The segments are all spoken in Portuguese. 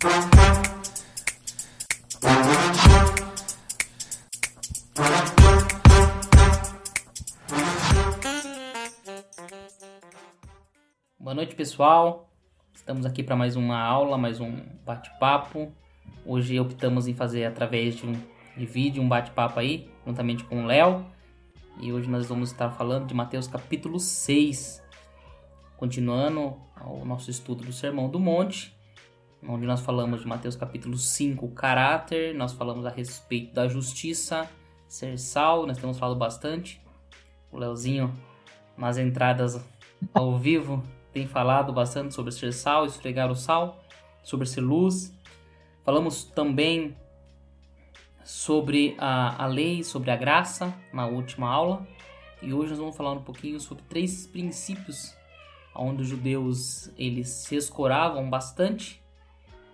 Boa noite, pessoal. Estamos aqui para mais uma aula, mais um bate-papo. Hoje optamos em fazer através de um de vídeo, um bate-papo aí, juntamente com o Léo. E hoje nós vamos estar falando de Mateus capítulo 6, continuando o nosso estudo do Sermão do Monte, onde nós falamos de Mateus capítulo 5, o caráter, nós falamos a respeito da justiça, ser sal, nós temos falado bastante. O Leozinho, nas entradas ao vivo, tem falado bastante sobre ser sal, esfregar o sal, sobre ser luz. Falamos também sobre a, a lei, sobre a graça na última aula. E hoje nós vamos falar um pouquinho sobre três princípios onde os judeus eles se escoravam bastante,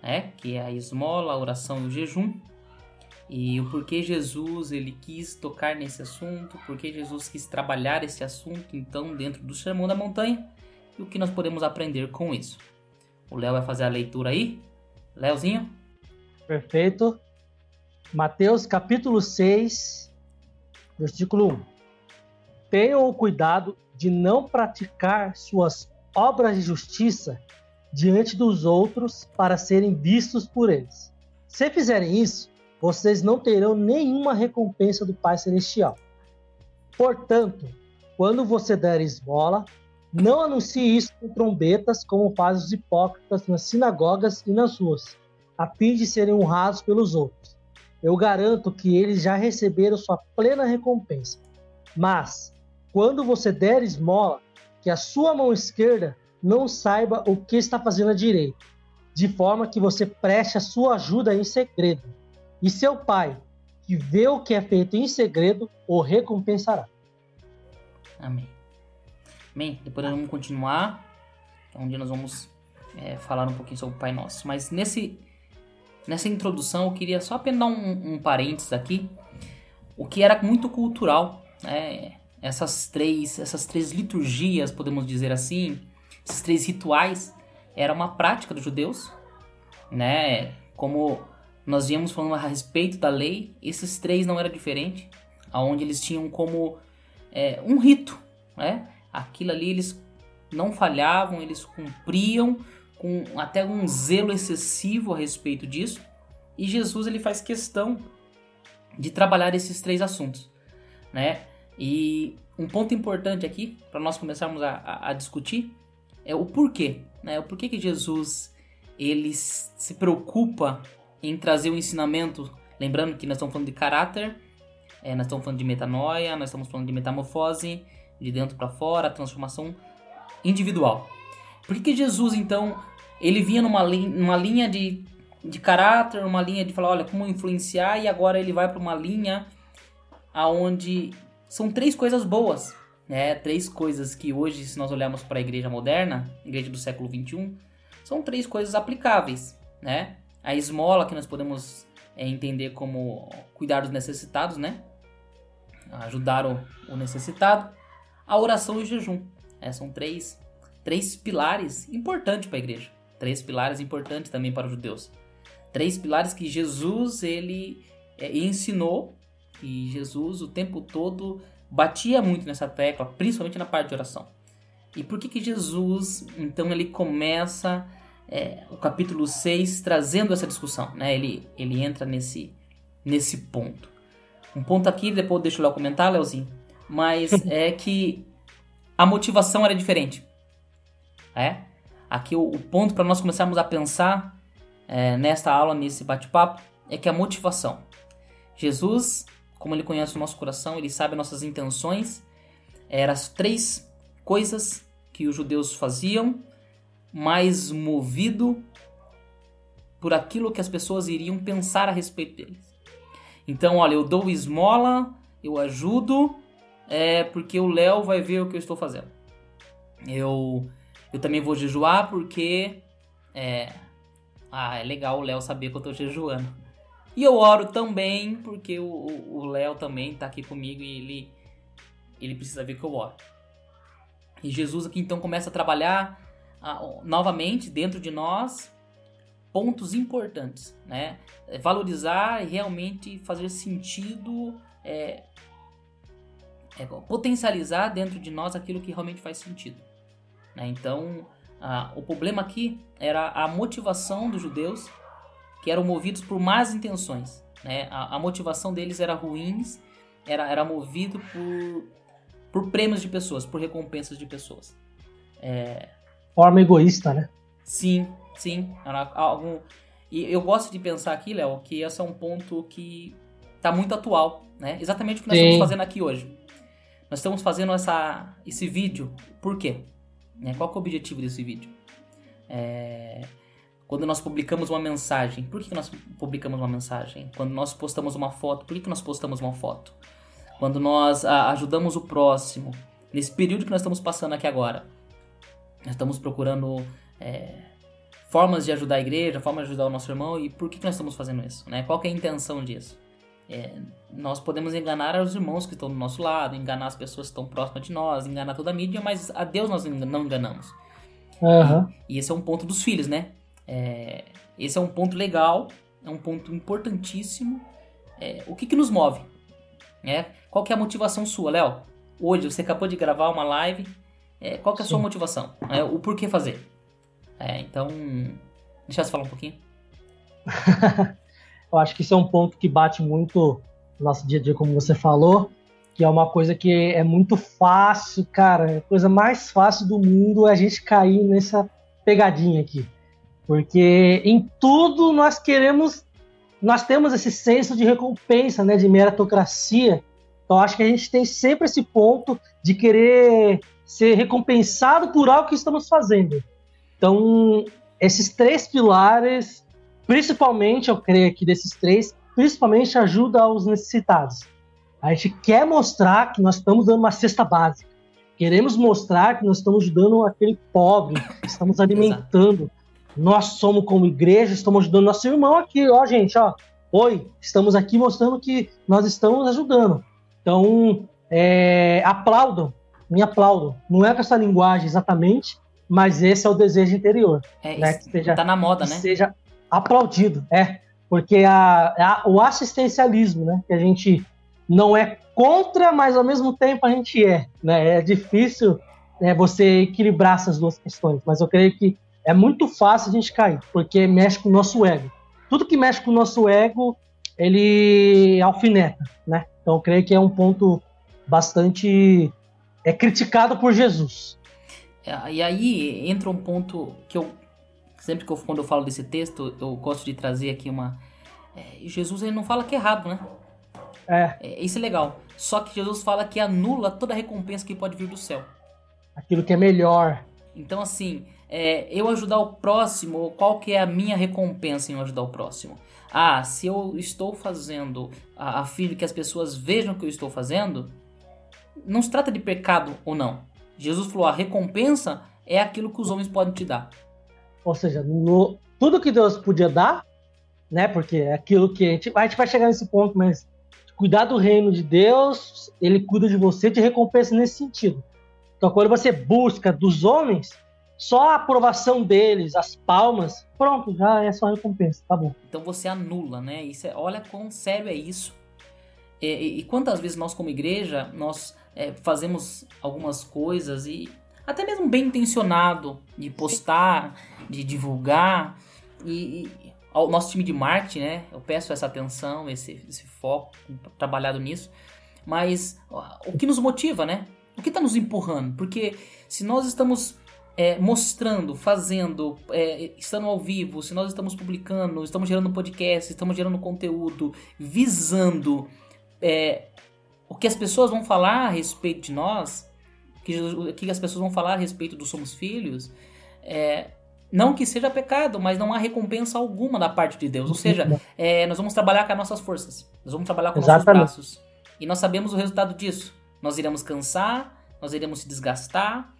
né? que é a esmola, a oração e o jejum. E o porquê Jesus ele quis tocar nesse assunto, porquê Jesus quis trabalhar esse assunto então dentro do Sermão da Montanha e o que nós podemos aprender com isso. O Léo vai fazer a leitura aí. Léozinho? Perfeito. Mateus capítulo 6, versículo 1. Tenham o cuidado de não praticar suas obras de justiça diante dos outros para serem vistos por eles. Se fizerem isso, vocês não terão nenhuma recompensa do Pai Celestial. Portanto, quando você der esmola, não anuncie isso com trombetas como fazem os hipócritas nas sinagogas e nas ruas, a fim de serem honrados pelos outros. Eu garanto que eles já receberam sua plena recompensa. Mas, quando você der esmola, que a sua mão esquerda não saiba o que está fazendo a direita, de forma que você preste a sua ajuda em segredo. E seu pai, que vê o que é feito em segredo, o recompensará. Amém. Bem, depois nós vamos continuar, onde nós vamos é, falar um pouquinho sobre o Pai Nosso. Mas nesse, nessa introdução eu queria só apenas dar um, um parênteses aqui, o que era muito cultural, né? essas três, essas três liturgias, podemos dizer assim, esses três rituais, era uma prática dos judeus, né? Como nós viemos falando a respeito da lei, esses três não era diferente, aonde eles tinham como é, um rito, né? aquilo ali eles não falhavam, eles cumpriam com até um zelo excessivo a respeito disso. E Jesus ele faz questão de trabalhar esses três assuntos, né? E um ponto importante aqui para nós começarmos a, a, a, discutir é o porquê, né? O porquê que Jesus ele se preocupa em trazer o ensinamento, lembrando que nós estamos falando de caráter, é, nós estamos falando de metanoia, nós estamos falando de metamorfose, de dentro para fora, transformação individual. Por que, que Jesus, então, ele vinha numa, li numa linha de, de caráter, uma linha de falar, olha, como influenciar, e agora ele vai para uma linha aonde são três coisas boas, né? Três coisas que hoje, se nós olharmos para a igreja moderna, igreja do século 21, são três coisas aplicáveis, né? A esmola, que nós podemos é, entender como cuidar dos necessitados, né? Ajudar o, o necessitado a oração e o jejum. É, são três, três pilares importantes para a igreja. Três pilares importantes também para os judeus. Três pilares que Jesus ele é, ensinou e Jesus o tempo todo batia muito nessa tecla, principalmente na parte de oração. E por que que Jesus, então, ele começa é, o capítulo 6 trazendo essa discussão, né? Ele, ele entra nesse, nesse ponto. Um ponto aqui, depois deixa eu lá comentar, Leozinho, mas é que a motivação era diferente. É? Aqui o, o ponto para nós começarmos a pensar é, nesta aula, nesse bate-papo, é que a motivação. Jesus, como ele conhece o nosso coração, ele sabe nossas intenções, eram as três coisas que os judeus faziam, mais movido por aquilo que as pessoas iriam pensar a respeito deles. Então, olha, eu dou esmola, eu ajudo, é porque o Léo vai ver o que eu estou fazendo. Eu, eu também vou jejuar porque é, ah, é legal o Léo saber que eu estou jejuando. E eu oro também porque o Léo também está aqui comigo e ele, ele precisa ver que eu oro. E Jesus aqui então começa a trabalhar novamente dentro de nós pontos importantes, né? É valorizar e realmente fazer sentido, é, é, potencializar dentro de nós aquilo que realmente faz sentido. Né? Então, o problema aqui era a motivação dos judeus, que eram movidos por más intenções. Né? A, a motivação deles era ruins, era, era movido por, por prêmios de pessoas, por recompensas de pessoas. É... Forma egoísta, né? Sim, sim. Algum... E eu gosto de pensar aqui, Léo, que esse é um ponto que está muito atual, né? Exatamente o que nós sim. estamos fazendo aqui hoje. Nós estamos fazendo essa, esse vídeo, por quê? Né? Qual é o objetivo desse vídeo? É... Quando nós publicamos uma mensagem, por que nós publicamos uma mensagem? Quando nós postamos uma foto, por que nós postamos uma foto? Quando nós a, ajudamos o próximo, nesse período que nós estamos passando aqui agora, nós estamos procurando é, formas de ajudar a igreja, formas de ajudar o nosso irmão, e por que, que nós estamos fazendo isso? Né? Qual é a intenção disso? É, nós podemos enganar os irmãos que estão do nosso lado, enganar as pessoas que estão próximas de nós, enganar toda a mídia, mas a Deus nós não enganamos. Uhum. E, e, esse é um ponto dos filhos, né? É, esse é um ponto legal, é um ponto importantíssimo. É, o que, que nos move? É, qual que é a motivação sua, Léo? Hoje você acabou de gravar uma live. É, qual que é a Sim. sua motivação? É, o porquê fazer? É, então, deixa eu falar um pouquinho. eu acho que isso é um ponto que bate muito no nosso dia a dia, como você falou, que é uma coisa que é muito fácil, cara. É a coisa mais fácil do mundo é a gente cair nessa pegadinha aqui. Porque em tudo nós queremos, nós temos esse senso de recompensa, né, de meritocracia. Então acho que a gente tem sempre esse ponto de querer ser recompensado por algo que estamos fazendo. Então, esses três pilares, principalmente, eu creio que desses três, principalmente ajuda aos necessitados. A gente quer mostrar que nós estamos dando uma cesta básica. Queremos mostrar que nós estamos ajudando aquele pobre, estamos alimentando, nós somos como igreja, estamos ajudando nosso irmão aqui, ó, gente, ó. Oi, estamos aqui mostrando que nós estamos ajudando. Então, é, aplaudam, me aplaudam. Não é com essa linguagem exatamente, mas esse é o desejo interior. É, né? que seja, tá na moda, né? Seja aplaudido, é. Porque a, a, o assistencialismo, né? Que a gente não é contra, mas ao mesmo tempo a gente é. Né? É difícil né, você equilibrar essas duas questões, mas eu creio que é muito fácil a gente cair, porque mexe com o nosso ego. Tudo que mexe com o nosso ego, ele alfineta, né? Então, eu creio que é um ponto bastante é criticado por Jesus. É, e aí entra um ponto que eu sempre que eu, quando eu falo desse texto, eu gosto de trazer aqui uma é, Jesus ele não fala que é errado, né? É. é. Isso é legal. Só que Jesus fala que anula toda a recompensa que pode vir do céu. Aquilo que é melhor. Então, assim, é, eu ajudar o próximo, qual que é a minha recompensa em ajudar o próximo? Ah, se eu estou fazendo a, a fim de que as pessoas vejam o que eu estou fazendo, não se trata de pecado ou não. Jesus falou, a recompensa é aquilo que os homens podem te dar. Ou seja, no, tudo que Deus podia dar, né? Porque é aquilo que a gente, a gente vai chegar nesse ponto, mas cuidar do reino de Deus, ele cuida de você, te recompensa nesse sentido. Então, quando você busca dos homens, só a aprovação deles, as palmas, pronto, já é só recompensa, tá bom. Então você anula, né? Isso é, olha quão sério é isso. E, e, e quantas vezes nós, como igreja, nós é, fazemos algumas coisas e até mesmo bem intencionado de postar, de divulgar e, e ao nosso time de marketing, né? Eu peço essa atenção, esse, esse foco, trabalhado nisso. Mas o que nos motiva, né? O que está nos empurrando? Porque se nós estamos é, mostrando, fazendo, é, estando ao vivo, se nós estamos publicando, estamos gerando podcast, estamos gerando conteúdo, visando é, o que as pessoas vão falar a respeito de nós, o que as pessoas vão falar a respeito do Somos Filhos, é, não que seja pecado, mas não há recompensa alguma da parte de Deus. Ou seja, é, nós vamos trabalhar com as nossas forças, nós vamos trabalhar com Exatamente. nossos braços. E nós sabemos o resultado disso. Nós iremos cansar, nós iremos se desgastar.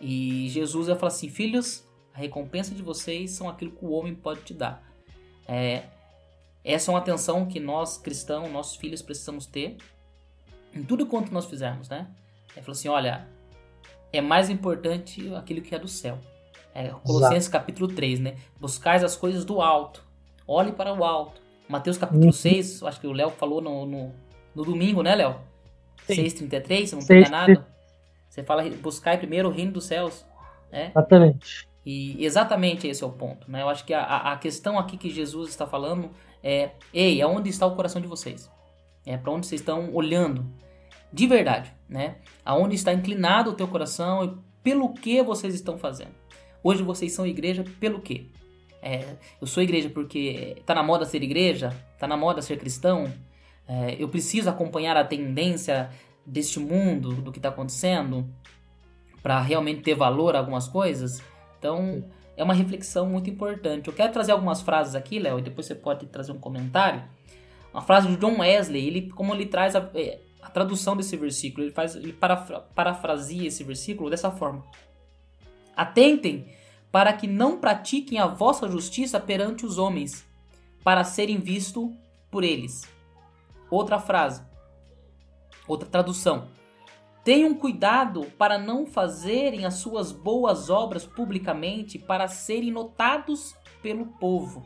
E Jesus vai falar assim: Filhos, a recompensa de vocês são aquilo que o homem pode te dar. É, essa é uma atenção que nós, cristãos, nossos filhos, precisamos ter em tudo quanto nós fizermos, né? Ele falou assim: olha, é mais importante aquilo que é do céu. É, Colossenses Exato. capítulo 3, né? Buscais as coisas do alto. Olhe para o alto. Mateus capítulo uhum. 6, acho que o Léo falou no, no, no, domingo, né, Léo? 6,33, se não estou enganado. Você fala, buscai primeiro o reino dos céus. Né? Exatamente. E exatamente esse é o ponto. Né? Eu acho que a, a questão aqui que Jesus está falando é: ei, aonde está o coração de vocês? É para onde vocês estão olhando? De verdade, né? Aonde está inclinado o teu coração e pelo que vocês estão fazendo? Hoje vocês são igreja pelo quê? É, eu sou igreja porque tá na moda ser igreja? Tá na moda ser cristão? É, eu preciso acompanhar a tendência deste mundo, do que está acontecendo, para realmente ter valor algumas coisas? Então, é uma reflexão muito importante. Eu quero trazer algumas frases aqui, Léo, e depois você pode trazer um comentário. Uma frase de John Wesley, ele, como ele traz a, é, a tradução desse versículo, ele faz, ele parafra, parafraseia esse versículo dessa forma: Atentem para que não pratiquem a vossa justiça perante os homens, para serem vistos por eles. Outra frase, outra tradução. Tenham cuidado para não fazerem as suas boas obras publicamente para serem notados pelo povo.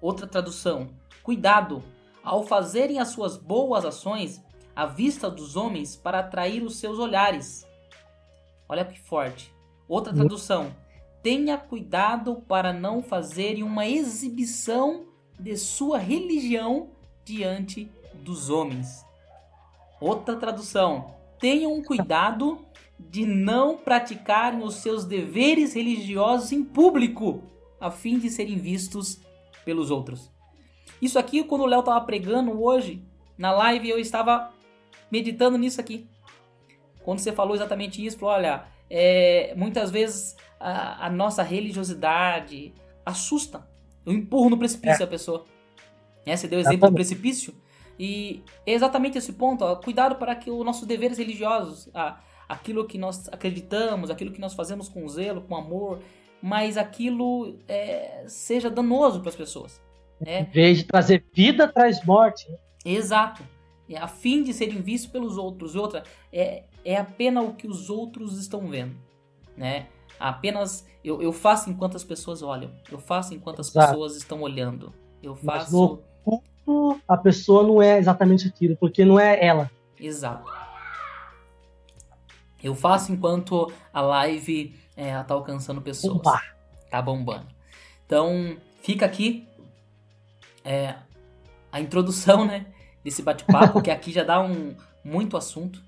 Outra tradução. Cuidado ao fazerem as suas boas ações à vista dos homens para atrair os seus olhares. Olha que forte. Outra tradução. Tenha cuidado para não fazerem uma exibição de sua religião diante dos homens. Outra tradução tenham cuidado de não praticarem os seus deveres religiosos em público, a fim de serem vistos pelos outros. Isso aqui, quando o Léo estava pregando hoje, na live, eu estava meditando nisso aqui. Quando você falou exatamente isso, falou, olha, é, muitas vezes a, a, nossa religiosidade assusta. Eu empurro no precipício é. a pessoa. É, você deu exemplo do precipício. E é exatamente esse ponto, ó, cuidado para que os nossos deveres religiosos, a, aquilo que nós acreditamos, aquilo que nós fazemos com zelo, com amor, mas aquilo é, seja danoso para as pessoas. Né? Em vez de trazer vida, traz morte. Né? Exato. É, a fim de serem vistos pelos outros. E outra, é, é apenas o que os outros estão vendo. Né? Apenas eu, eu faço enquanto as pessoas olham. Eu faço enquanto as Exato. pessoas estão olhando. Eu faço a pessoa não é exatamente aquilo, porque não é ela. Exato. Eu faço enquanto a live é, tá alcançando pessoas. Opa. Tá bombando. Então, fica aqui é, a introdução, né? Desse bate-papo, que aqui já dá um muito assunto.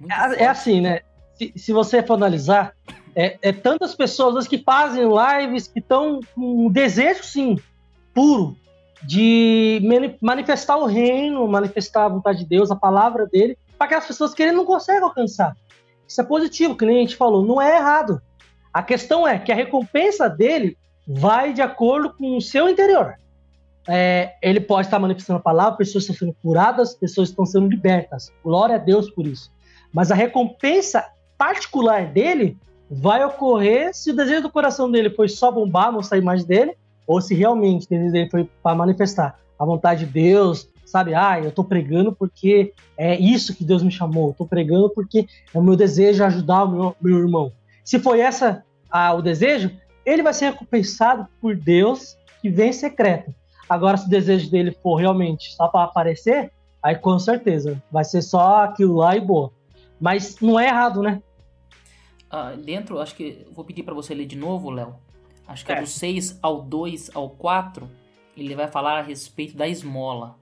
Muito é, é, assim, né? Se, se você for analisar, é, é tantas pessoas que fazem lives que estão com um desejo, sim, puro de manifestar o reino, manifestar a vontade de Deus, a palavra dele, para aquelas pessoas que ele não consegue alcançar. Isso é positivo, que nem a gente falou, não é errado. A questão é que a recompensa dele vai de acordo com o seu interior. É, ele pode estar manifestando a palavra, pessoas estão sendo curadas, pessoas estão sendo libertas. Glória a Deus por isso. Mas a recompensa particular dele vai ocorrer se o desejo do coração dele foi só bombar, mostrar a imagem dele, ou se realmente ele foi para manifestar a vontade de Deus, sabe? Ah, eu estou pregando porque é isso que Deus me chamou, estou pregando porque é o meu desejo ajudar o meu, meu irmão. Se foi essa o desejo, ele vai ser recompensado por Deus que vem secreto. Agora, se o desejo dele for realmente só para aparecer, aí com certeza vai ser só aquilo lá e boa. Mas não é errado, né? Ah, dentro, acho que vou pedir para você ler de novo, Léo, acho que é. é do 6 ao 2 ao 4, ele vai falar a respeito da esmola.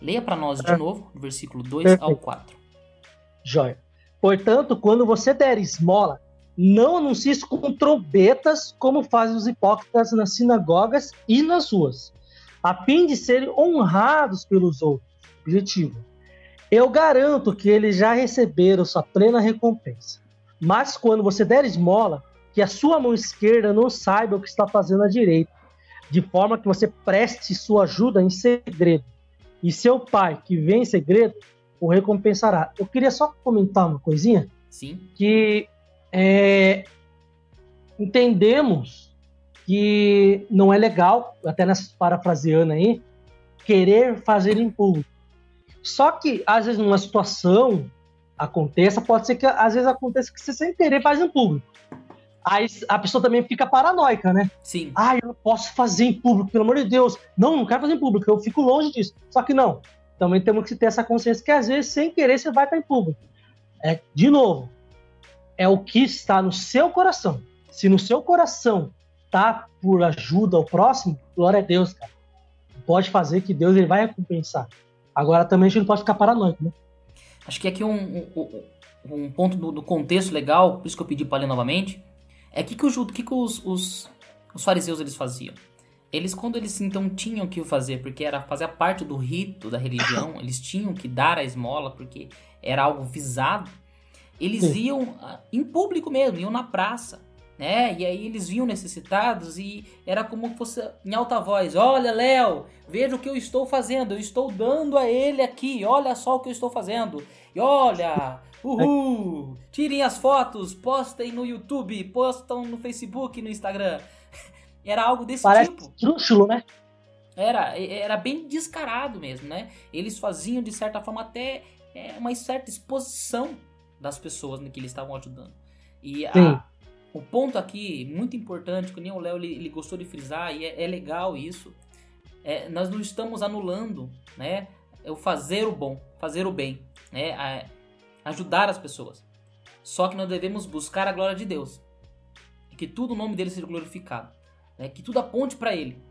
Leia para nós de é. novo, do versículo 2 Perfeito. ao 4. Joia. Portanto, quando você der esmola, não anuncie isso com trombetas, como fazem os hipócritas nas sinagogas e nas ruas, a fim de serem honrados pelos outros. Objetivo. Eu garanto que eles já receberam sua plena recompensa. Mas quando você der esmola, que a sua mão esquerda não saiba o que está fazendo a direita, de forma que você preste sua ajuda em segredo. E seu pai, que vem em segredo, o recompensará. Eu queria só comentar uma coisinha. Sim. Que é, entendemos que não é legal, até nessa parafraseando aí, querer fazer em público. Só que, às vezes, numa situação aconteça, pode ser que às vezes aconteça que você sem querer faz em público. Aí a pessoa também fica paranoica, né? Sim. Ah, eu não posso fazer em público, pelo amor de Deus. Não, não quero fazer em público, eu fico longe disso. Só que não. Também temos que ter essa consciência que às vezes, sem querer, você vai estar em público. É, de novo, é o que está no seu coração. Se no seu coração tá por ajuda ao próximo, glória a Deus, cara. Pode fazer que Deus ele vai recompensar. Agora também a gente não pode ficar paranoico, né? Acho que aqui um, um, um ponto do, do, contexto legal, por isso que eu pedi para ler novamente, é que que, o, que, que os, os, os fariseus eles faziam? Eles, quando eles então tinham que fazer, porque era fazer parte do rito da religião, eles tinham que dar a esmola, porque era algo visado, eles Sim. iam ah, em público mesmo, iam na praça, né? E aí eles vinham necessitados e era como fosse em alta voz: Olha, Léo, veja o que eu estou fazendo, eu estou dando a ele aqui, olha só o que eu estou fazendo, e olha, Uhul! Tirem as fotos, postem no YouTube, postam no Facebook, no Instagram. Era algo desse Parece tipo. Trúxulo, né? Era, era bem descarado mesmo, né? Eles faziam, de certa forma, até é, uma certa exposição das pessoas que eles estavam ajudando. E a, o ponto aqui, muito importante, que nem o Léo ele, ele, gostou de frisar, e é, é legal isso, é, nós não estamos anulando né, o fazer o bom, fazer o bem. Né? A, ajudar as pessoas. Só que nós devemos buscar a glória de Deus. E que tudo o nome dele seja glorificado. Né? Que tudo aponte para ele.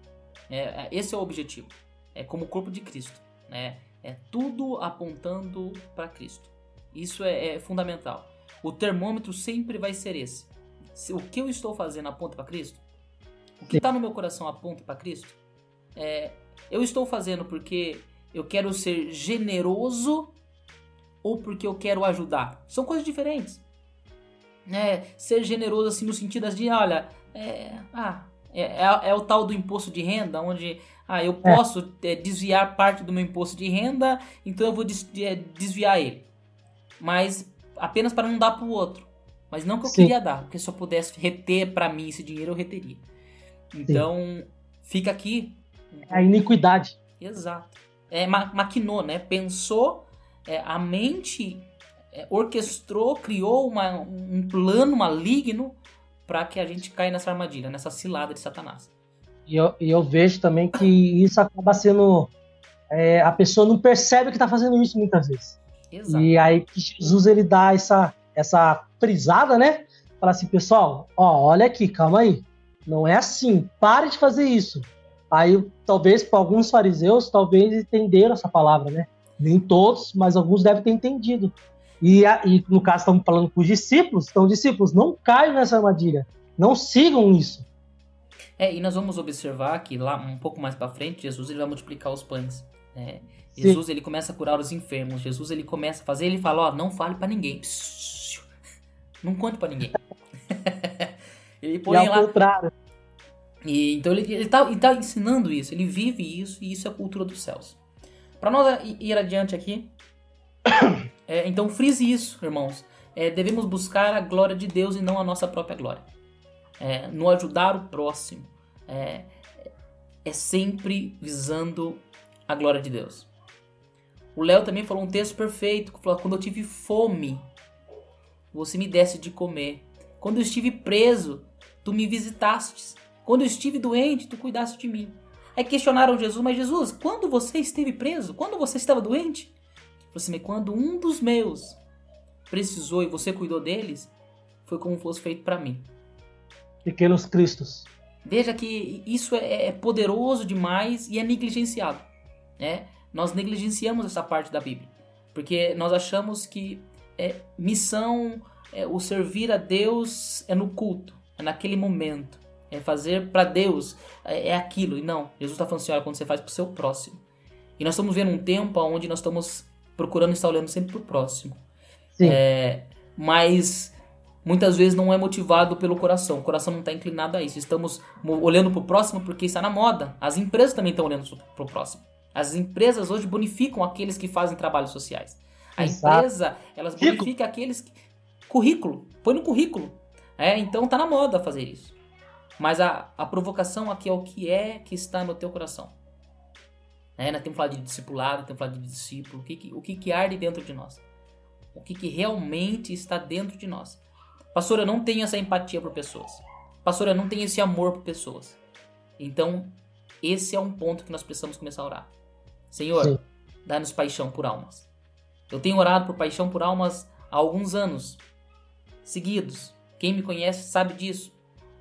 É, é, esse é o objetivo. É como o corpo de Cristo. Né? É tudo apontando para Cristo. Isso é, é, fundamental. O termômetro sempre vai ser esse. Se o que eu estou fazendo aponta para Cristo, o que está no meu coração aponta para Cristo, é, eu estou fazendo porque eu quero ser generoso ou porque eu quero ajudar. São coisas diferentes. É, ser generoso assim no sentido de, olha, é, ah, é, é, é, o tal do imposto de renda, onde ah, eu é. posso é, desviar parte do meu imposto de renda, então eu vou des, desviar ele. Mas apenas para não dar para o outro. Mas não que eu Sim. queria dar, porque se eu pudesse reter para mim esse dinheiro, eu reteria. Então, Sim. fica aqui. A iniquidade. Exato. É, maquinou, né? Pensou é, a mente é, orquestrou, criou uma, um plano maligno para que a gente caia nessa armadilha, nessa cilada de Satanás. E eu, eu vejo também que isso acaba sendo. É, a pessoa não percebe que está fazendo isso muitas vezes. Exato. E aí Jesus ele dá essa, essa frisada, né? Fala assim, pessoal, ó, olha aqui, calma aí. Não é assim, pare de fazer isso. Aí, talvez, para alguns fariseus, talvez entenderam essa palavra, né? Nem todos, mas alguns devem ter entendido. E, e no caso, estamos falando com os discípulos, então, discípulos, não caiam nessa armadilha. Não sigam isso. É, e nós vamos observar que lá um pouco mais para frente, Jesus ele vai multiplicar os pães. É, Jesus Sim. ele começa a curar os enfermos. Jesus ele começa a fazer, ele fala, ó, não fale para ninguém. Não conte para ninguém. ele põe e lá. Contrário. E, então ele, ele, tá, ele tá ensinando isso, ele vive isso, e isso é a cultura dos céus. Para nós ir adiante aqui, é, então frise isso, irmãos. É, devemos buscar a glória de Deus e não a nossa própria glória. É, no ajudar o próximo. É, é sempre visando a glória de Deus. O Léo também falou um texto perfeito, que falou, quando eu tive fome, você me desse de comer. Quando eu estive preso, tu me visitastes. Quando eu estive doente, tu cuidaste de mim. Aí questionaram Jesus, mas Jesus, quando você esteve preso? Quando você estava doente? Você assim, quando um dos meus precisou e você cuidou deles, foi como fosse feito para mim. Pequenos Cristos. Veja que isso é, é poderoso demais e é negligenciado. Né? Nós negligenciamos essa parte da Bíblia. Porque nós achamos que é, missão, é, o servir a Deus é no culto, é naquele momento é fazer para Deus, é, é, aquilo. E não, Jesus está falando assim, olha, quando você faz para o seu próximo. E nós estamos vendo um tempo onde nós estamos procurando estar olhando sempre para o próximo. É, mas muitas vezes não é motivado pelo coração. O coração não está inclinado a isso. Estamos olhando para o próximo porque está na moda. As empresas também estão olhando para o próximo. As empresas hoje bonificam aqueles que fazem trabalhos sociais. A Exato. empresa, elas bonificam aqueles que... Currículo. Põe no currículo. É, então tá na moda fazer isso. Mas a, a provocação aqui é o que é que está no teu coração. É, nós temos falado de discipulado, temos falado de discípulo, o que, que, o que, que arde dentro de nós. O que, que realmente está dentro de nós. Pastor, eu não tenho essa empatia por pessoas. Pastor, eu não tenho esse amor por pessoas. Então, esse é um ponto que nós precisamos começar a orar. Senhor, dá-nos paixão por almas. Eu tenho orado por paixão por almas há alguns anos seguidos. Quem me conhece sabe disso.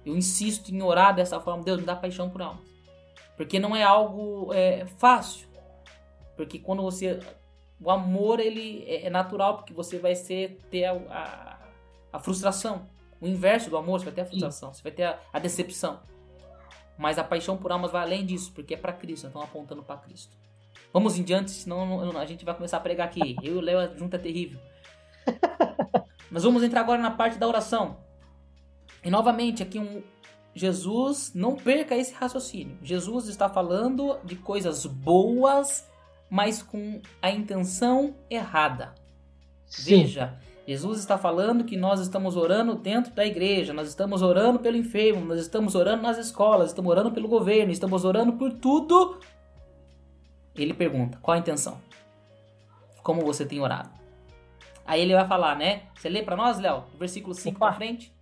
Eu insisto em orar dessa forma. Deus, me dá paixão por almas. Porque não é algo é, fácil. Porque quando você. O amor ele é, é natural, porque você vai ser, ter a, a, a frustração. O inverso do amor, você vai ter a frustração, Sim. você vai ter a, a, decepção. Mas a paixão por almas vai além disso, porque é para Cristo, então apontando para Cristo. Vamos em diante, senão a gente vai começar a pregar aqui. Eu e o Léo, junto é terrível. Nós vamos entrar agora na parte da oração. E novamente, aqui um Jesus, não perca esse raciocínio. Jesus está falando de coisas boas, mas com a intenção errada. Sim. Veja, Jesus está falando que nós estamos orando dentro da igreja, nós estamos orando pelo enfermo, nós estamos orando nas escolas, estamos orando pelo governo, estamos orando por tudo. Ele pergunta: qual a intenção? Como você tem orado? Aí ele vai falar, né? Você lê para nós, Léo? Versículo 5 para frente.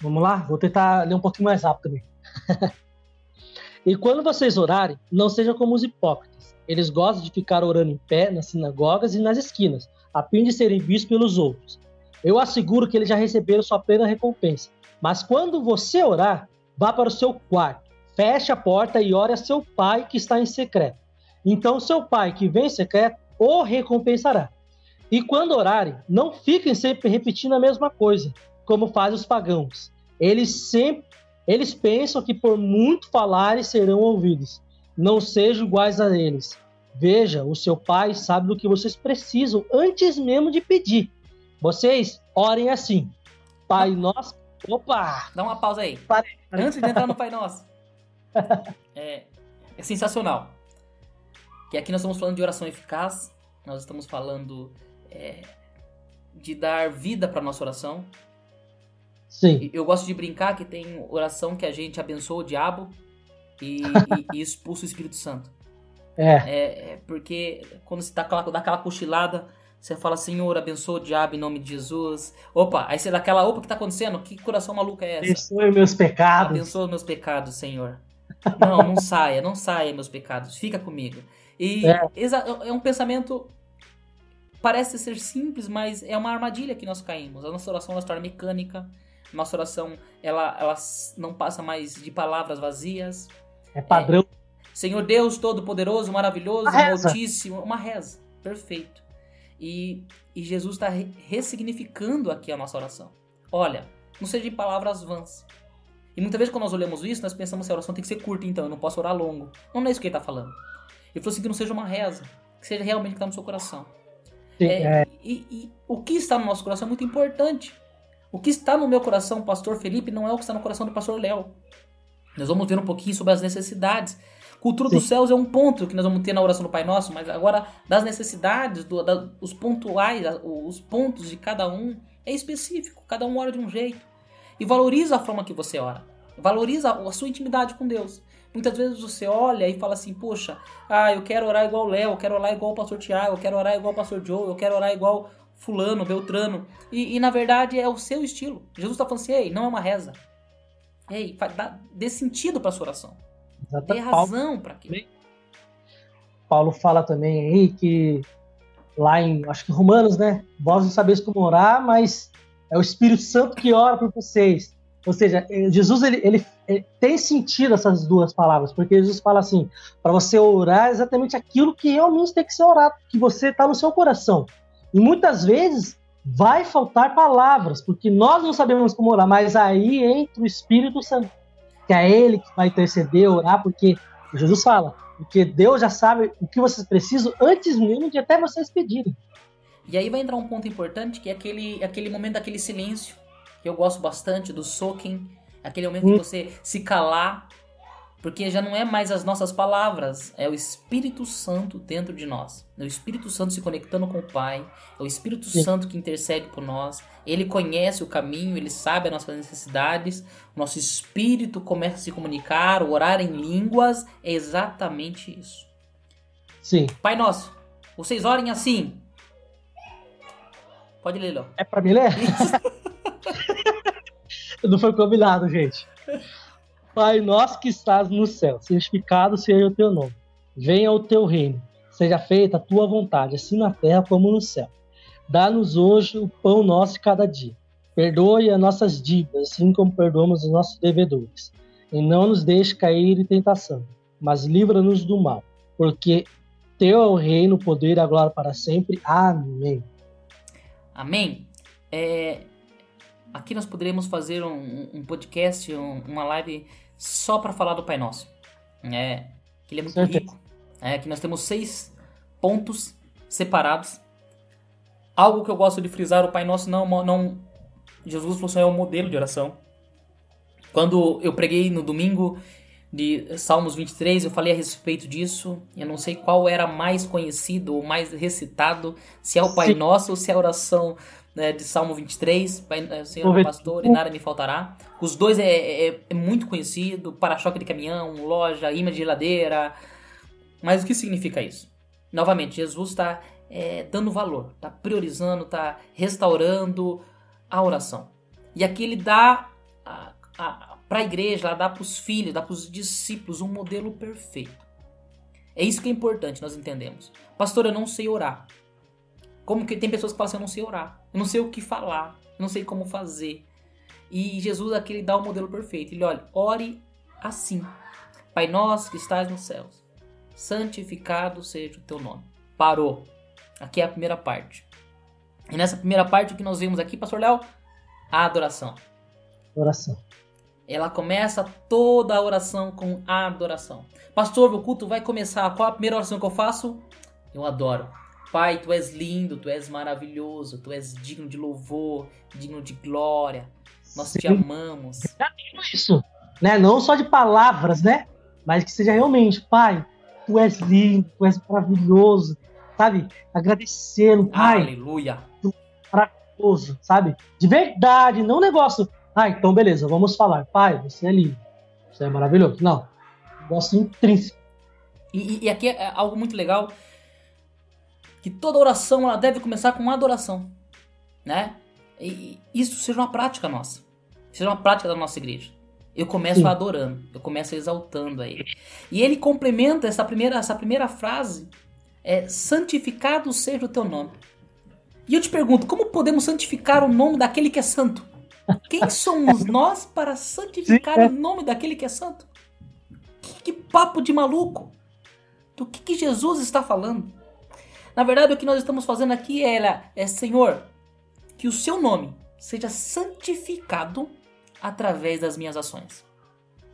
Vamos lá? Vou tentar ler um pouquinho mais rápido também. e quando vocês orarem, não sejam como os hipócritas. Eles gostam de ficar orando em pé nas sinagogas e nas esquinas, a fim de serem vistos pelos outros. Eu asseguro que eles já receberam sua plena recompensa. Mas quando você orar, vá para o seu quarto, feche a porta e ore a seu pai que está em secreto. Então seu pai que vem em secreto o recompensará. E quando orarem, não fiquem sempre repetindo a mesma coisa, como fazem os pagãos. Eles sempre eles pensam que por muito falarem serão ouvidos. Não sejam iguais a eles. Veja, o seu pai sabe do que vocês precisam antes mesmo de pedir. Vocês orem assim. Pai Nosso. Opa! Dá uma pausa aí. Pare. Antes de entrar no Pai Nosso. É, é sensacional. Que aqui nós estamos falando de oração eficaz. Nós estamos falando é, de dar vida para nossa oração. Sim. Eu gosto de brincar que tem oração que a gente abençoa o diabo e, e, e expulsa o Espírito Santo. É. é. é. porque quando você dá aquela, dá aquela cochilada, você fala, Senhor, abençoa o diabo em nome de Jesus. Opa, aí você dá aquela, opa, o que tá acontecendo? Que coração maluco é essa? Abençoe meus pecados. Abençoa meus pecados, Senhor. Não, não saia, não saia meus pecados, fica comigo. E é, é um pensamento parece ser simples, mas é uma armadilha que nós caímos. A nossa oração ela se torna mecânica. Nossa oração ela, ela não passa mais de palavras vazias. É padrão. É, Senhor Deus Todo-Poderoso, maravilhoso, altíssimo. Uma reza. Perfeito. E, e Jesus está re ressignificando aqui a nossa oração. Olha, não seja de palavras vãs. E muitas vezes quando nós olhamos isso, nós pensamos que a oração tem que ser curta, então eu não posso orar longo. Não, não é isso que ele está falando. Ele falou assim que não seja uma reza, que seja realmente o que está no seu coração. Sim, é, é. E, e, o que está no nosso coração é muito importante. O que está no meu coração, pastor Felipe, não é o que está no coração do pastor Léo. Nós vamos ver um pouquinho sobre as necessidades. Cultura Sim. dos céus é um ponto que nós vamos ter na oração do Pai Nosso, mas agora das necessidades, do, da, os pontuais, os pontos de cada um é específico. Cada um ora de um jeito. E valoriza a forma que você ora. Valoriza a sua intimidade com Deus. Muitas vezes você olha e fala assim, poxa, ah, eu quero orar igual o Léo, eu quero orar igual o pastor Tiago, eu quero orar igual o pastor Joe, eu quero orar igual fulano, Beltrano. E, e na verdade é o seu estilo. Jesus está falando assim, ei, não é uma reza. Ei, dá, dê sentido para sua oração. Exato. Dê razão para aquilo. Paulo fala também aí que lá em, acho que Romanos, né? Vós não sabeis como orar, mas é o Espírito Santo que ora por vocês. Ou seja, eh, Jesus ele, ele, ele, tem sentido essas duas palavras, porque Jesus fala assim, para você orar exatamente aquilo que realmente tem que ser orado, que você está no seu coração. E muitas vezes vai faltar palavras, porque nós não sabemos como orar, mas aí entra o Espírito Santo, que é ele que vai interceder, orar, porque Jesus fala, porque Deus já sabe o que vocês precisam antes mesmo de até vocês pedirem. E aí vai entrar um ponto importante, que é aquele, aquele momento daquele silêncio que eu gosto bastante do soaking, aquele momento hum. que você se calar, porque já não é mais as nossas palavras, é o Espírito Santo dentro de nós. É o Espírito Santo se conectando com o Pai, é o Espírito Sim. Santo que intercede por nós. Ele conhece o caminho, ele sabe as nossas necessidades. O nosso espírito começa a se comunicar, orar em línguas, é exatamente isso. Sim. Pai nosso, vocês orem assim. Pode ler, Léo. É para mim ler? Não foi combinado, gente. Pai nosso que estás no céu, santificado seja o teu nome. Venha o teu reino. Seja feita a tua vontade, assim na terra como no céu. Dá-nos hoje o pão nosso de cada dia. Perdoe as nossas dívidas, assim como perdoamos os nossos devedores. E não nos deixe cair em tentação, mas livra-nos do mal, porque teu é o reino, o poder e a glória para sempre. Amém. Amém. É, aqui nós poderíamos fazer um, um podcast, um, uma live só para falar do Pai Nosso. É, que ele é muito Certeza. rico. É, que nós temos seis pontos separados. Algo que eu gosto de frisar, o Pai Nosso não, não Jesus falou assim, é o modelo de oração. Quando eu preguei no domingo de Salmos 23, eu falei a respeito disso. Eu não sei qual era mais conhecido ou mais recitado, se é o Pai Sim. Nosso ou se é a oração né, de Salmo 23, Pai, eh, Senhor meu pastor e nada me faltará. Os dois é, é, é muito conhecido, para-choque de caminhão, loja, imã de geladeira. Mas o que significa isso? Novamente, Jesus está é, dando valor, está priorizando, está restaurando a oração. E aqui ele dá para a igreja, dá para os filhos, dá para os discípulos um modelo perfeito. É isso que é importante, nós entendemos. Pastor, eu não sei orar. Como que tem pessoas que falam assim, eu não sei orar, eu não sei o que falar, eu não sei como fazer. E Jesus aqui ele dá o modelo perfeito. Ele olha, ore assim. Pai nosso que estás nos céus, santificado seja o teu nome. Parou. Aqui é a primeira parte. E nessa primeira parte, o que nós vemos aqui, Pastor Léo? A adoração. Oração. Ela começa toda a oração com adoração. Pastor, o culto vai começar. Qual a primeira oração que eu faço? Eu adoro. Pai, tu és lindo, tu és maravilhoso, tu és digno de louvor, digno de glória. Nós Sim. te amamos. Isso, né? Não só de palavras, né? Mas que seja realmente, Pai, tu és lindo, tu és maravilhoso, sabe? Agradecendo, Pai. Aleluia. Maravilhoso, sabe? De verdade, não um negócio. Ah, então beleza, vamos falar. Pai, você é lindo. Você é maravilhoso. Não. Negócio intrínseco. E, e aqui é algo muito legal que toda oração ela deve começar com adoração, né? E isso seja uma prática nossa, seja uma prática da nossa igreja. Eu começo Sim. adorando, eu começo exaltando a Ele. E ele complementa essa primeira, essa primeira frase é santificado seja o teu nome. E eu te pergunto, como podemos santificar o nome daquele que é santo? Quem somos nós para santificar Sim, é. o nome daquele que é santo? Que, que papo de maluco! Do que, que, Jesus está falando? Na verdade, o que nós estamos fazendo aqui é, é Senhor, que o seu nome seja santificado através das minhas ações.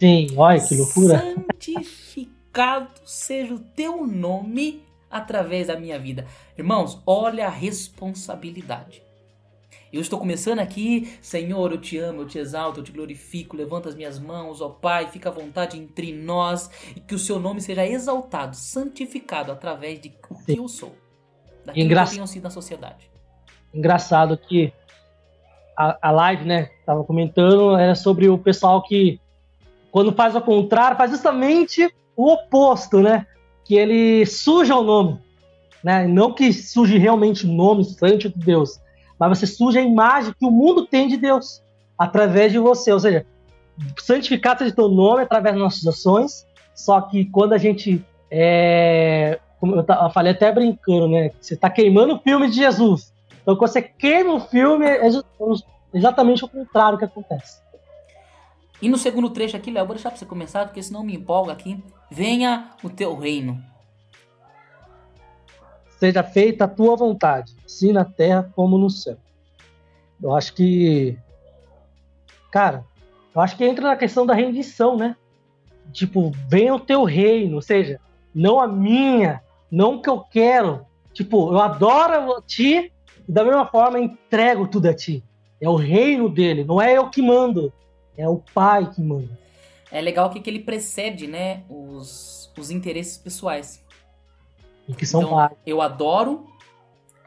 Sim, olha que loucura. Santificado seja o teu nome através da minha vida. Irmãos, olha a responsabilidade. Eu estou começando aqui, Senhor, eu te amo, eu te exalto, eu te glorifico, levanto as minhas mãos, ó Pai, fica à vontade entre nós e que o seu nome seja exaltado, santificado através de o que eu sou, daquilo Engra... que tenho sido na sociedade. Engraçado que a, a live, né, tava comentando, era sobre o pessoal que quando faz o contrário, faz justamente o oposto, né? que ele suja o nome. Né? Não que suje realmente o nome santo de Deus, mas você suja a imagem que o mundo tem de Deus através de você. Ou seja, santificado seja teu nome através das nossas ações, só que quando a gente. É, como eu, eu falei até brincando, né? Você está queimando o filme de Jesus. Então, quando você queima o filme, é exatamente o contrário que acontece. E no segundo trecho aqui, Léo, vou deixar para você começar, porque senão me empolga aqui. Venha o teu reino. Seja feita a tua vontade, assim na terra como no céu. Eu acho que. Cara, eu acho que entra na questão da rendição, né? Tipo, venha o teu reino, ou seja, não a minha, não que eu quero. Tipo, eu adoro a ti e da mesma forma entrego tudo a ti. É o reino dele, não é eu que mando. É o pai que manda. É legal que, que ele precede, né, os, os interesses pessoais. E que são então, pai. Eu adoro,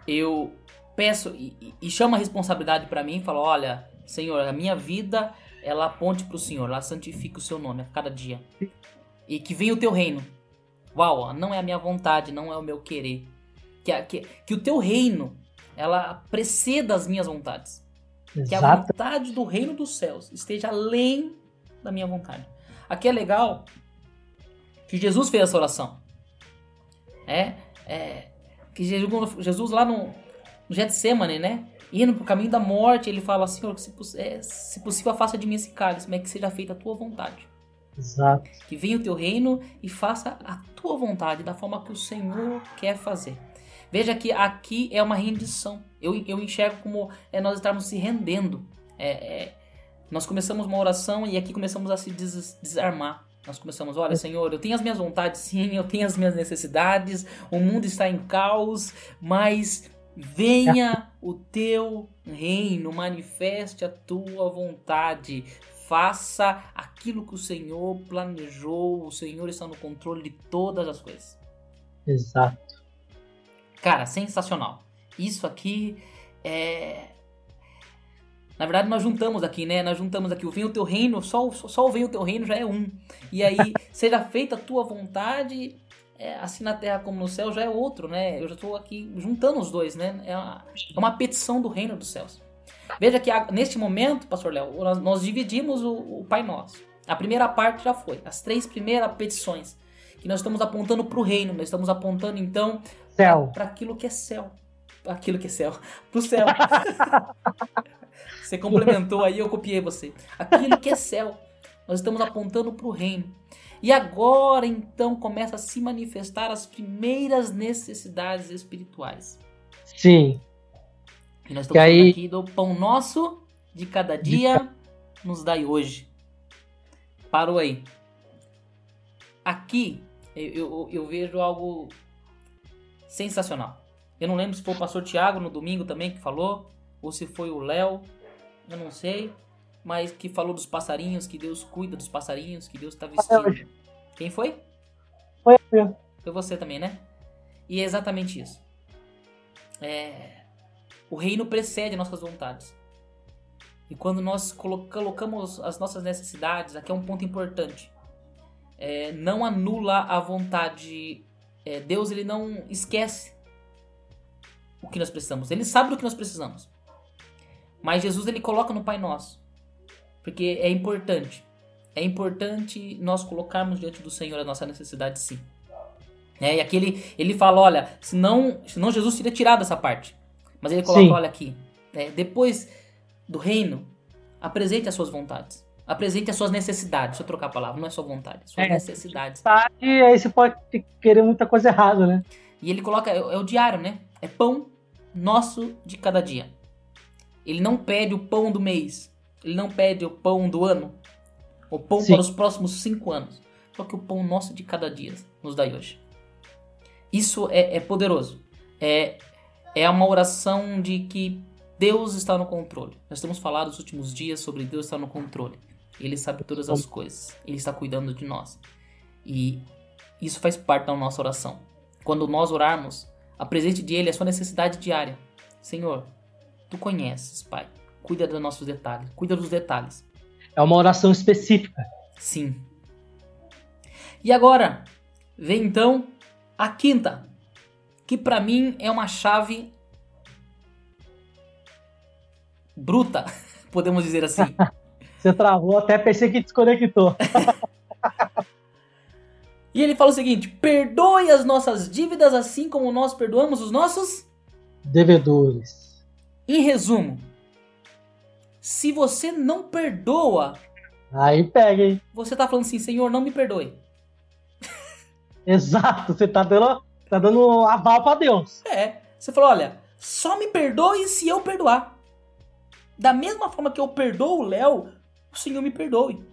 eu peço e, e chamo a responsabilidade para mim e falo, olha, Senhor, a minha vida, ela aponte para o Senhor, ela santifica o seu nome a cada dia. E que venha o teu reino. Uau, não é a minha vontade, não é o meu querer. Que, que, que o teu reino, ela preceda as minhas vontades. Exato. Que a vontade do reino dos céus esteja além da minha vontade. Aqui é legal que Jesus fez essa oração. É, é que Jesus, Jesus lá no, no Getsemane, né? Indo pro caminho da morte, ele fala, Senhor, se, é, se possível, faça de mim esse cálice, mas que seja feita a tua vontade. Exato. Que venha o teu reino e faça a tua vontade da forma que o Senhor quer fazer. Veja que aqui é uma rendição. Eu, eu enxergo como é nós estarmos se rendendo. É, é, nós começamos uma oração e aqui começamos a se des desarmar. Nós começamos, olha, Senhor, eu tenho as minhas vontades, sim, eu tenho as minhas necessidades, o mundo está em caos, mas venha o teu reino, manifeste a tua vontade, faça aquilo que o Senhor planejou, o Senhor está no controle de todas as coisas. Exato. Cara, sensacional. Isso aqui é na verdade, nós juntamos aqui, né? Nós juntamos aqui o Venha o Teu Reino, só, só o Venha o Teu Reino já é um. E aí, seja feita a tua vontade, é, assim na terra como no céu, já é outro, né? Eu já estou aqui juntando os dois, né? É uma, é uma petição do reino dos céus. Veja que neste momento, Pastor Léo, nós, nós, dividimos o, o Pai Nosso. A primeira parte já foi, as três primeiras petições, que nós estamos apontando para o reino, nós estamos apontando então para aquilo que é céu. Aquilo que é céu, para o céu. Você complementou aí, eu copiei você. Aquilo que é céu. Nós estamos apontando para o reino. E agora então começa a se manifestar as primeiras necessidades espirituais. Sim. E nós estamos aí... aqui do pão nosso de cada dia nos dai hoje. Parou aí. Aqui eu, eu, eu vejo algo sensacional. Eu não lembro se foi o pastor Tiago no domingo também que falou, ou se foi o Léo, eu não sei, mas que falou dos passarinhos, que Deus cuida dos passarinhos, que Deus está vestindo. Quem foi? Foi eu. Foi você também, né? E é exatamente isso. É... O reino precede nossas vontades. E quando nós colocamos as nossas necessidades, aqui é um ponto importante. É, não anula a vontade. É, Deus ele não esquece o que nós precisamos. Ele sabe do que nós precisamos. Mas Jesus ele coloca no Pai Nosso. Porque é importante. É importante nós colocarmos diante do Senhor a nossa necessidade sim. É, e aqui ele, ele fala, olha, senão, senão Jesus teria tirado essa parte. Mas ele coloca, sim. olha aqui, é, depois do reino, apresente as suas vontades. Apresente as suas necessidades. Deixa eu trocar a palavra, não é só vontade, suas é, necessidades. E aí você pode querer muita coisa errada, né? E ele coloca, é, é o diário, né? É pão nosso de cada dia. Ele não pede o pão do mês. Ele não pede o pão do ano. O pão Sim. para os próximos cinco anos. Só que o pão nosso de cada dia nos dá hoje. Isso é, é poderoso. É, é uma oração de que Deus está no controle. Nós temos falado nos últimos dias sobre Deus estar no controle. Ele sabe todas as coisas. Ele está cuidando de nós. E isso faz parte da nossa oração. Quando nós orarmos, apresente de Ele a sua necessidade diária. Senhor, Tu conheces, Pai. Cuida dos nossos detalhes. Cuida dos detalhes. É uma oração específica. Sim. E agora, vem então a quinta, que para mim é uma chave bruta, podemos dizer assim. Você travou, até pensei que desconectou. e ele fala o seguinte: perdoe as nossas dívidas assim como nós perdoamos os nossos devedores. Em resumo, se você não perdoa. Aí pega, hein? Você tá falando assim, Senhor, não me perdoe. Exato, você tá dando, tá dando aval para Deus. É. Você falou, olha, só me perdoe se eu perdoar. Da mesma forma que eu perdoo o Léo, o Senhor me perdoe.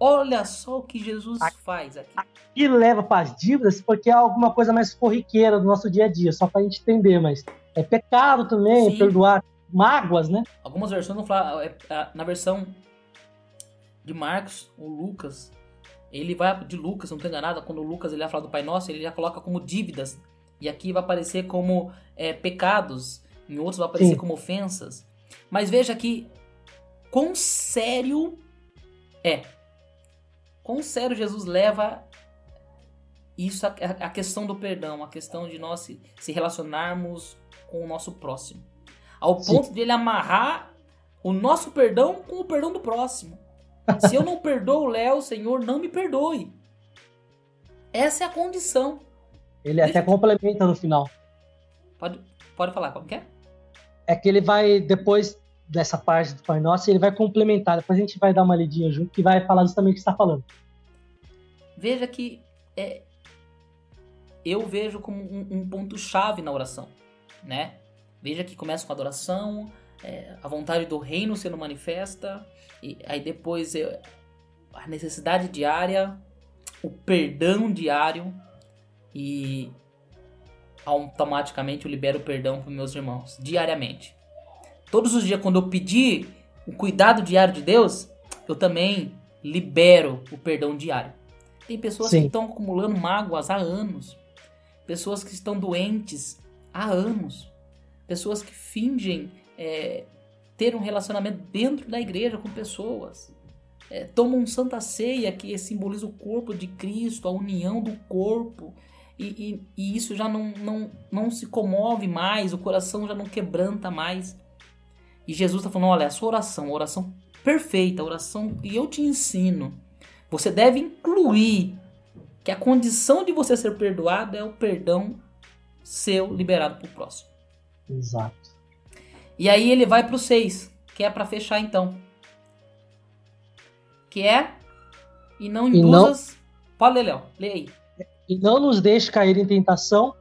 Olha só o que Jesus aqui, faz aqui. E leva para as dívidas porque é alguma coisa mais corriqueira do nosso dia a dia, só para a gente entender, mas é pecado também Sim. perdoar mágoas, né? Algumas versões não falam. É, é, na versão de Marcos, o Lucas, ele vai de Lucas, não tô enganado, quando o Lucas ele vai falar do Pai Nosso, ele já coloca como dívidas. E aqui vai aparecer como é, pecados, em outros vai aparecer Sim. como ofensas. Mas veja aqui quão sério é. Quão sério Jesus leva isso, a, a questão do perdão, a questão de nós se, se relacionarmos com o nosso próximo. Ao ponto Sim. de ele amarrar o nosso perdão com o perdão do próximo. Se eu não perdoo o Léo, Senhor, não me perdoe. Essa é a condição. Ele até complementa no final. Pode, pode falar, como que é? É que ele vai, depois dessa parte do Pai Nosso, ele vai complementar. Depois a gente vai dar uma lidinha junto que vai falar justamente o que está falando. Veja que é, eu vejo como um, um ponto-chave na oração, né? Veja que começa com a adoração, é, a vontade do reino sendo manifesta, e aí depois é, a necessidade diária, o perdão diário e automaticamente eu libero o perdão para meus irmãos, diariamente. Todos os dias, quando eu pedir o cuidado diário de Deus, eu também libero o perdão diário. Tem pessoas Sim. que estão acumulando mágoas há anos, pessoas que estão doentes há anos, pessoas que fingem é, ter um relacionamento dentro da igreja com pessoas. É, tomam santa ceia que simboliza o corpo de Cristo, a união do corpo, e, e, e isso já não, não, não se comove mais, o coração já não quebranta mais. E Jesus está falando: olha, a sua oração, a oração perfeita, a oração que eu te ensino, você deve incluir que a condição de você ser perdoado é o perdão seu liberado para o próximo. Exato. E aí ele vai para o 6, que é para fechar então. Que é e não induzas. Não... Pode ler, Léo. Lê aí. E não nos deixe cair em tentação,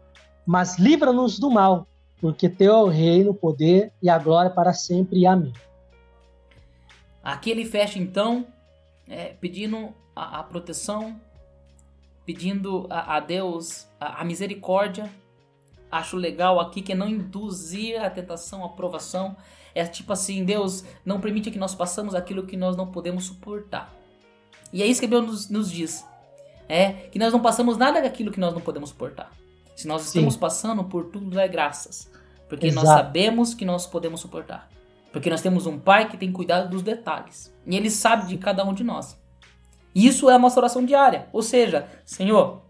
mas livra-nos do mal, porque teu é o reino, o poder e a glória para sempre. Amém. Aqui ele fecha então, é, pedindo a, a, proteção, pedindo a, a Deus a, a misericórdia acho legal aqui que é não induzir a tentação, a provação. É tipo assim, Deus não permite que nós passamos aquilo que nós não podemos suportar. E é isso que Deus nos, nos diz. É que nós não passamos nada daquilo que nós não podemos suportar. Se nós estamos Sim. passando por tudo é graças. Porque Exato. nós sabemos que nós podemos suportar. Porque nós temos um pai que tem cuidado dos detalhes. E ele sabe de cada um de nós. Isso é a nossa oração diária. Ou seja, Senhor,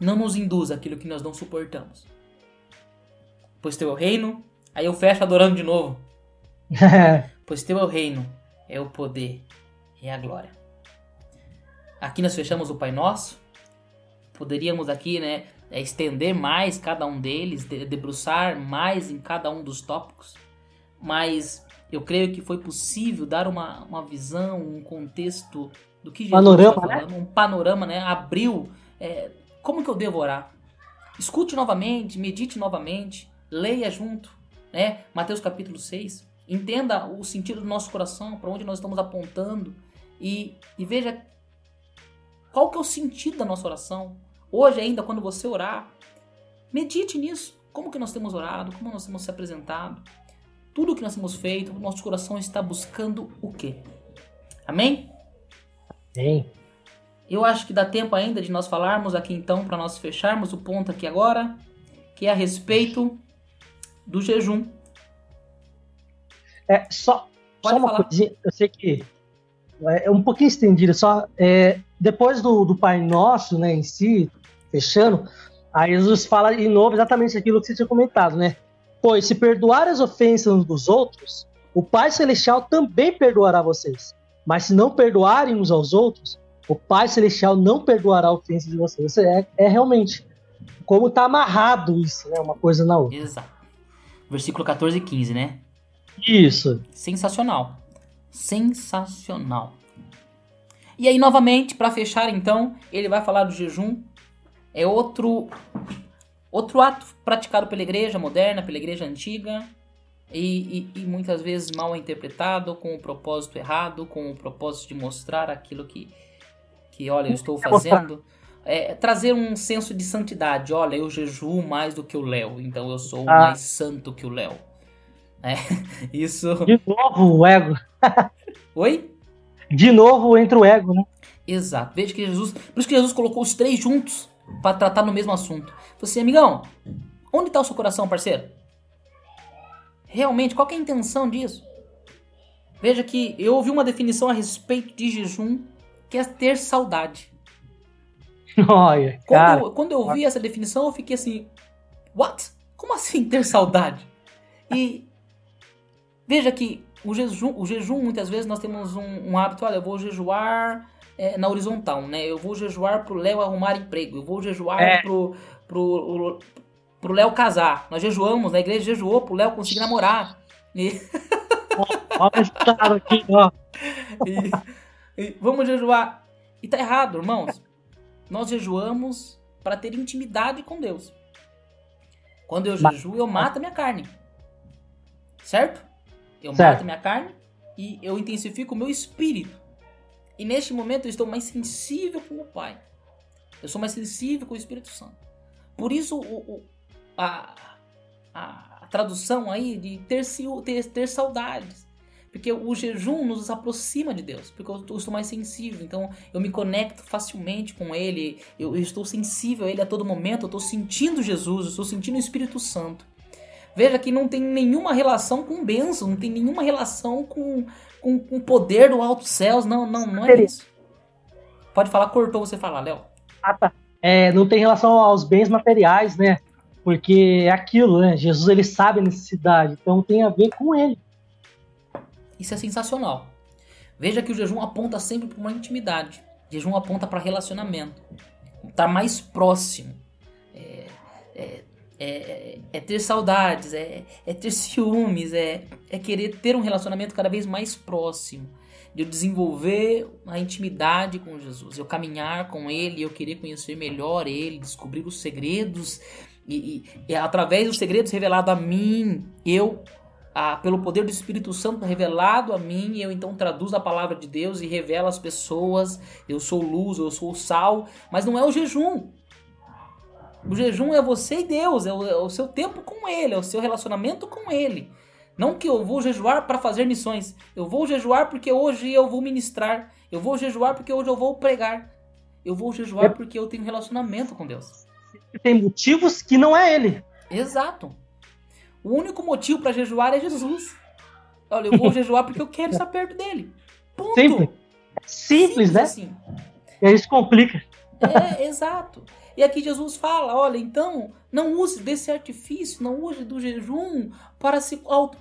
não nos induza aquilo que nós não suportamos pois teu é o reino. Aí eu fecho adorando de novo. pois teu é o reino, é o poder e a glória. Aqui nós fechamos o Pai Nosso. Poderíamos aqui, né, é, estender mais cada um deles, debruçar mais em cada um dos tópicos. Mas eu creio que foi possível dar uma, uma visão, um contexto do que Jesus panorama, está falando, né? um panorama, né? Abriu é, como que eu devo orar. Escute novamente, medite novamente leia junto, né? Mateus capítulo 6. Entenda o sentido do nosso coração, para onde nós estamos apontando e, e veja qual que é o sentido da nossa oração. Hoje ainda, quando você orar, medite nisso. Como que nós temos orado, como nós temos se apresentado. Tudo que nós temos feito, o nosso coração está buscando o quê? Amém? Amém. Eu acho que dá tempo ainda de nós falarmos aqui então, para nós fecharmos o ponto aqui agora, que é a respeito do jejum. É, só, só uma falar. coisinha, eu sei que é um pouquinho estendido, só é, depois do, do Pai Nosso, né, em si, fechando, aí Jesus fala de novo exatamente aquilo que você tinha comentado, né? Pois se perdoar as ofensas uns dos outros, o Pai Celestial também perdoará vocês. Mas se não perdoarem uns aos outros, o Pai Celestial não perdoará a ofensa de vocês. É, é realmente como está amarrado isso, né? Uma coisa na outra. Exato versículo 14 e 15, né? Isso. Sensacional. Sensacional. E aí, novamente, para fechar, então, ele vai falar do jejum. É outro, outro ato praticado pela igreja moderna, pela igreja antiga, e, e, e, muitas vezes mal interpretado, com o propósito errado, com o propósito de mostrar aquilo que, que olha, eu estou fazendo é, trazer um senso de santidade. Olha, eu jejuo mais do que o Léo, então eu sou ah. mais santo que o Léo. É, isso. De novo o ego. Oi? De novo entra o ego, né? Exato. Veja que Jesus. Por isso que Jesus colocou os três juntos para tratar no mesmo assunto. Falei assim, amigão, onde está o seu coração, parceiro? Realmente, qual é a intenção disso? Veja que eu ouvi uma definição a respeito de jejum que é ter saudade. Olha, quando, eu, quando eu vi essa definição, eu fiquei assim: What? Como assim ter saudade? E veja que o jejum, o jejum, muitas vezes, nós temos um, um hábito, olha, eu vou jejuar é, na horizontal, né? Eu vou jejuar pro Léo arrumar emprego, eu vou jejuar é. pro, pro, pro Léo casar. Nós jejuamos, na igreja jejuou pro Léo conseguir namorar. E... Olha aqui, ó. E, e, vamos jejuar. E tá errado, irmãos. Nós jejuamos para ter intimidade com Deus. Quando eu jejuo, eu mato a minha carne. Certo? Eu certo. mato a minha carne e eu intensifico o meu espírito. E neste momento eu estou mais sensível com o Pai. Eu sou mais sensível com o Espírito Santo. Por isso o, o, a, a, a, tradução aí de ter, ter, ter saudades. Porque o jejum nos aproxima de Deus, porque eu, estou mais sensível, então eu me conecto facilmente com Ele, eu, estou sensível a Ele a todo momento, eu estou sentindo Jesus, eu estou sentindo o Espírito Santo. Veja que não tem nenhuma relação com bênção, não tem nenhuma relação com, com, com o poder do alto céus, não, não, não é isso. Pode falar, cortou você falar, Léo. Ah, tá. É, não tem relação aos bens materiais, né? Porque é aquilo, né? Jesus ele sabe a necessidade, então tem a ver com ele. Isso é sensacional. Veja que o jejum aponta sempre para uma intimidade. O jejum aponta para relacionamento. Estar tá mais próximo. É, é, é, é, ter saudades, é, é ter ciúmes, é, é querer ter um relacionamento cada vez mais próximo. De eu desenvolver a intimidade com Jesus, eu caminhar com Ele, eu querer conhecer melhor Ele, descobrir os segredos, e, e, e através dos segredos revelados a mim, eu ah, pelo poder do Espírito Santo revelado a mim, eu então traduzo a palavra de Deus e revelo às pessoas. Eu sou luz, eu sou sal, mas não é o jejum. O jejum é você e Deus, é o, é o seu tempo com Ele, é o seu relacionamento com Ele. Não que eu vou jejuar para fazer missões. Eu vou jejuar porque hoje eu vou ministrar. Eu vou jejuar porque hoje eu vou pregar. Eu vou jejuar é. porque eu tenho relacionamento com Deus. Tem motivos que não é Ele. Exato. O único motivo para jejuar é Jesus. Olha, eu vou jejuar porque eu quero estar perto dele. Ponto. Simples. Simples, Simples né? Assim. E aí isso complica. É, exato. E aqui Jesus fala: olha, então, não use desse artifício, não use do jejum para se auto,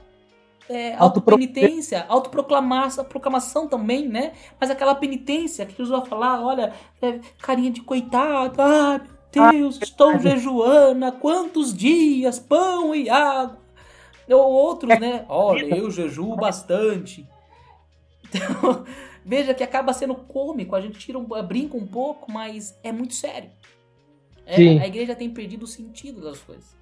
é, autopenitência, autoproclamação proclamação também, né? Mas aquela penitência que Jesus vai falar: olha, é, carinha de coitado, ah, Deus, estou jejuando há quantos dias, pão e água. Ou outros, né? Olha, eu jejuo bastante. Então, veja que acaba sendo cômico, a gente tira um, brinca um pouco, mas é muito sério. É, a igreja tem perdido o sentido das coisas.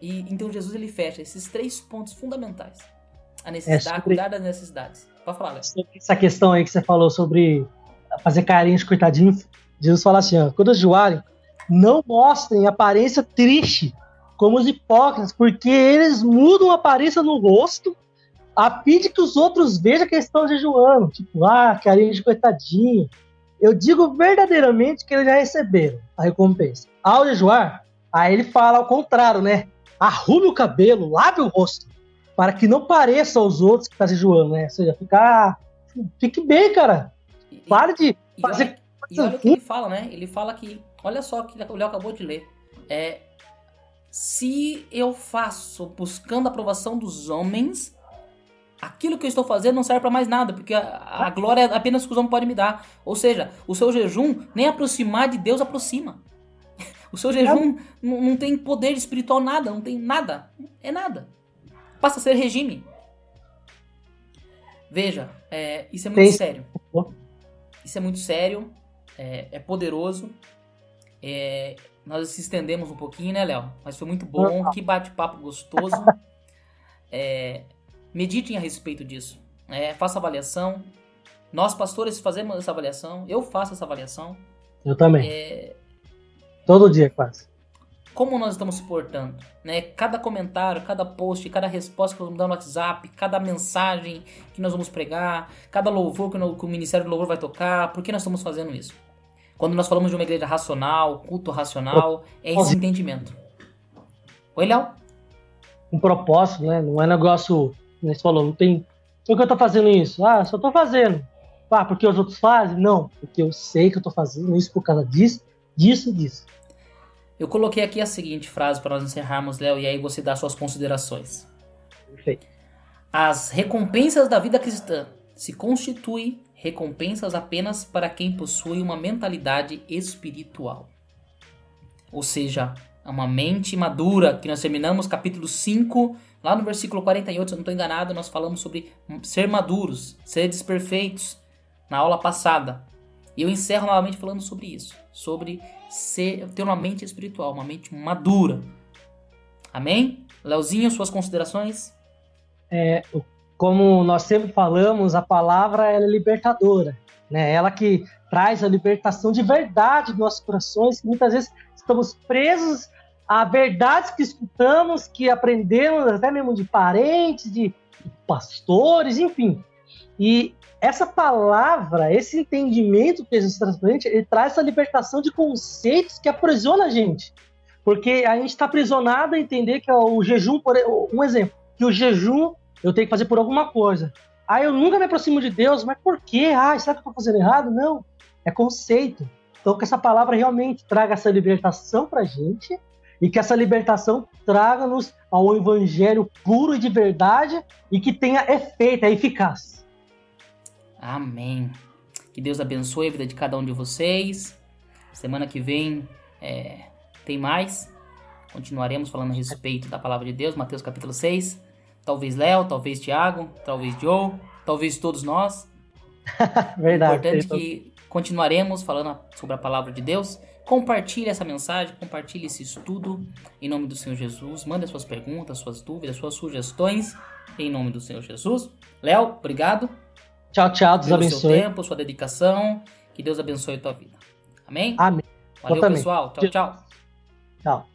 E então Jesus ele fecha esses três pontos fundamentais: a necessidade, é sobre... cuidar das necessidades. Pode falar, Léo. Essa questão aí que você falou sobre fazer carinho de coitadinho, Jesus fala assim: ó, quando jejuarem, não mostrem aparência triste como os hipócritas, porque eles mudam a aparência no rosto a fim de que os outros vejam que eles estão jejuando. Tipo, ah, carinha de coitadinho. Eu digo verdadeiramente que eles já receberam a recompensa. Ao jejuar, aí ele fala ao contrário, né? Arrume o cabelo, lave o rosto, para que não pareça aos outros que está jejuando, né? Ou seja, ficar. Fique bem, cara. Pare de fazer. E olha, e olha o que ele fala, né? Ele fala que Olha só o que o Léo acabou de ler. É, se eu faço buscando a aprovação dos homens, aquilo que eu estou fazendo não serve para mais nada, porque a, a, glória é apenas que os homens podem me dar. Ou seja, o seu jejum nem aproximar de Deus aproxima. O seu jejum não, não tem poder espiritual nada, não tem nada. É nada. Passa a ser regime. Veja, é, isso é muito Sim. sério. Isso é muito sério, é, é poderoso. É, nós se estendemos um pouquinho, né, Léo? Mas foi muito bom, que bate-papo gostoso. É, meditem a respeito disso. É, faça avaliação. Nós, pastores, fazemos essa avaliação. Eu faço essa avaliação. Eu também. É, Todo dia, quase. Como nós estamos se portando? Né? Cada comentário, cada post, cada resposta que nós vamos dar no WhatsApp, cada mensagem que nós vamos pregar, cada louvor que, no, que o Ministério do Louvor vai tocar, por que nós estamos fazendo isso? Quando nós falamos de uma igreja racional, culto racional, é esse entendimento. Oi, Léo? Um propósito, né? Não é negócio. Você falou, não tem. Por que eu tô fazendo isso? Ah, só tô fazendo. Ah, porque os outros fazem? Não, porque eu sei que eu tô fazendo isso por causa disso, disso, disso. Eu coloquei aqui a seguinte frase para nós encerrarmos, Léo, e aí você dá suas considerações. Perfeito. as recompensas da vida cristã se constituem recompensas apenas para quem possui uma mentalidade espiritual. Ou seja, uma mente madura, que nós terminamos capítulo 5, lá no versículo 48, se eu não estou enganado, nós falamos sobre ser maduros, ser desperfeitos, na aula passada. E eu encerro novamente falando sobre isso, sobre ser, ter uma mente espiritual, uma mente madura. Amém? Leozinho, suas considerações? É, como nós sempre falamos, a palavra é libertadora, né? Ela que traz a libertação de verdade dos nossos corações, que muitas vezes estamos presos a verdades que escutamos, que aprendemos até mesmo de parentes, de pastores, enfim. E essa palavra, esse entendimento que Jesus traz ele traz essa libertação de conceitos que aprisiona a gente. Porque a gente está aprisionado a entender que o jejum, por um exemplo, que o jejum eu tenho que fazer por alguma coisa. Ah, eu nunca me aproximo de Deus, mas por quê? Ah, será que eu estou fazendo errado? Não, é conceito. Então que essa palavra realmente traga essa libertação para gente e que essa libertação traga-nos ao evangelho puro e de verdade e que tenha efeito, é eficaz. Amém. Que Deus abençoe a vida de cada um de vocês. Semana que vem é, tem mais. Continuaremos falando a respeito da palavra de Deus, Mateus capítulo 6. Talvez Léo, talvez Tiago, talvez Joe, talvez todos nós. Verdade. Importante que continuaremos falando sobre a palavra de Deus. Compartilhe essa mensagem, compartilhe esse estudo em nome do Senhor Jesus. Mande suas perguntas, suas dúvidas, suas sugestões em nome do Senhor Jesus. Léo, obrigado. Tchau, tchau. Deus abençoe. seu tempo, sua dedicação. Que Deus abençoe a tua vida. Amém? Amém. Valeu, pessoal. Tchau, tchau. Tchau.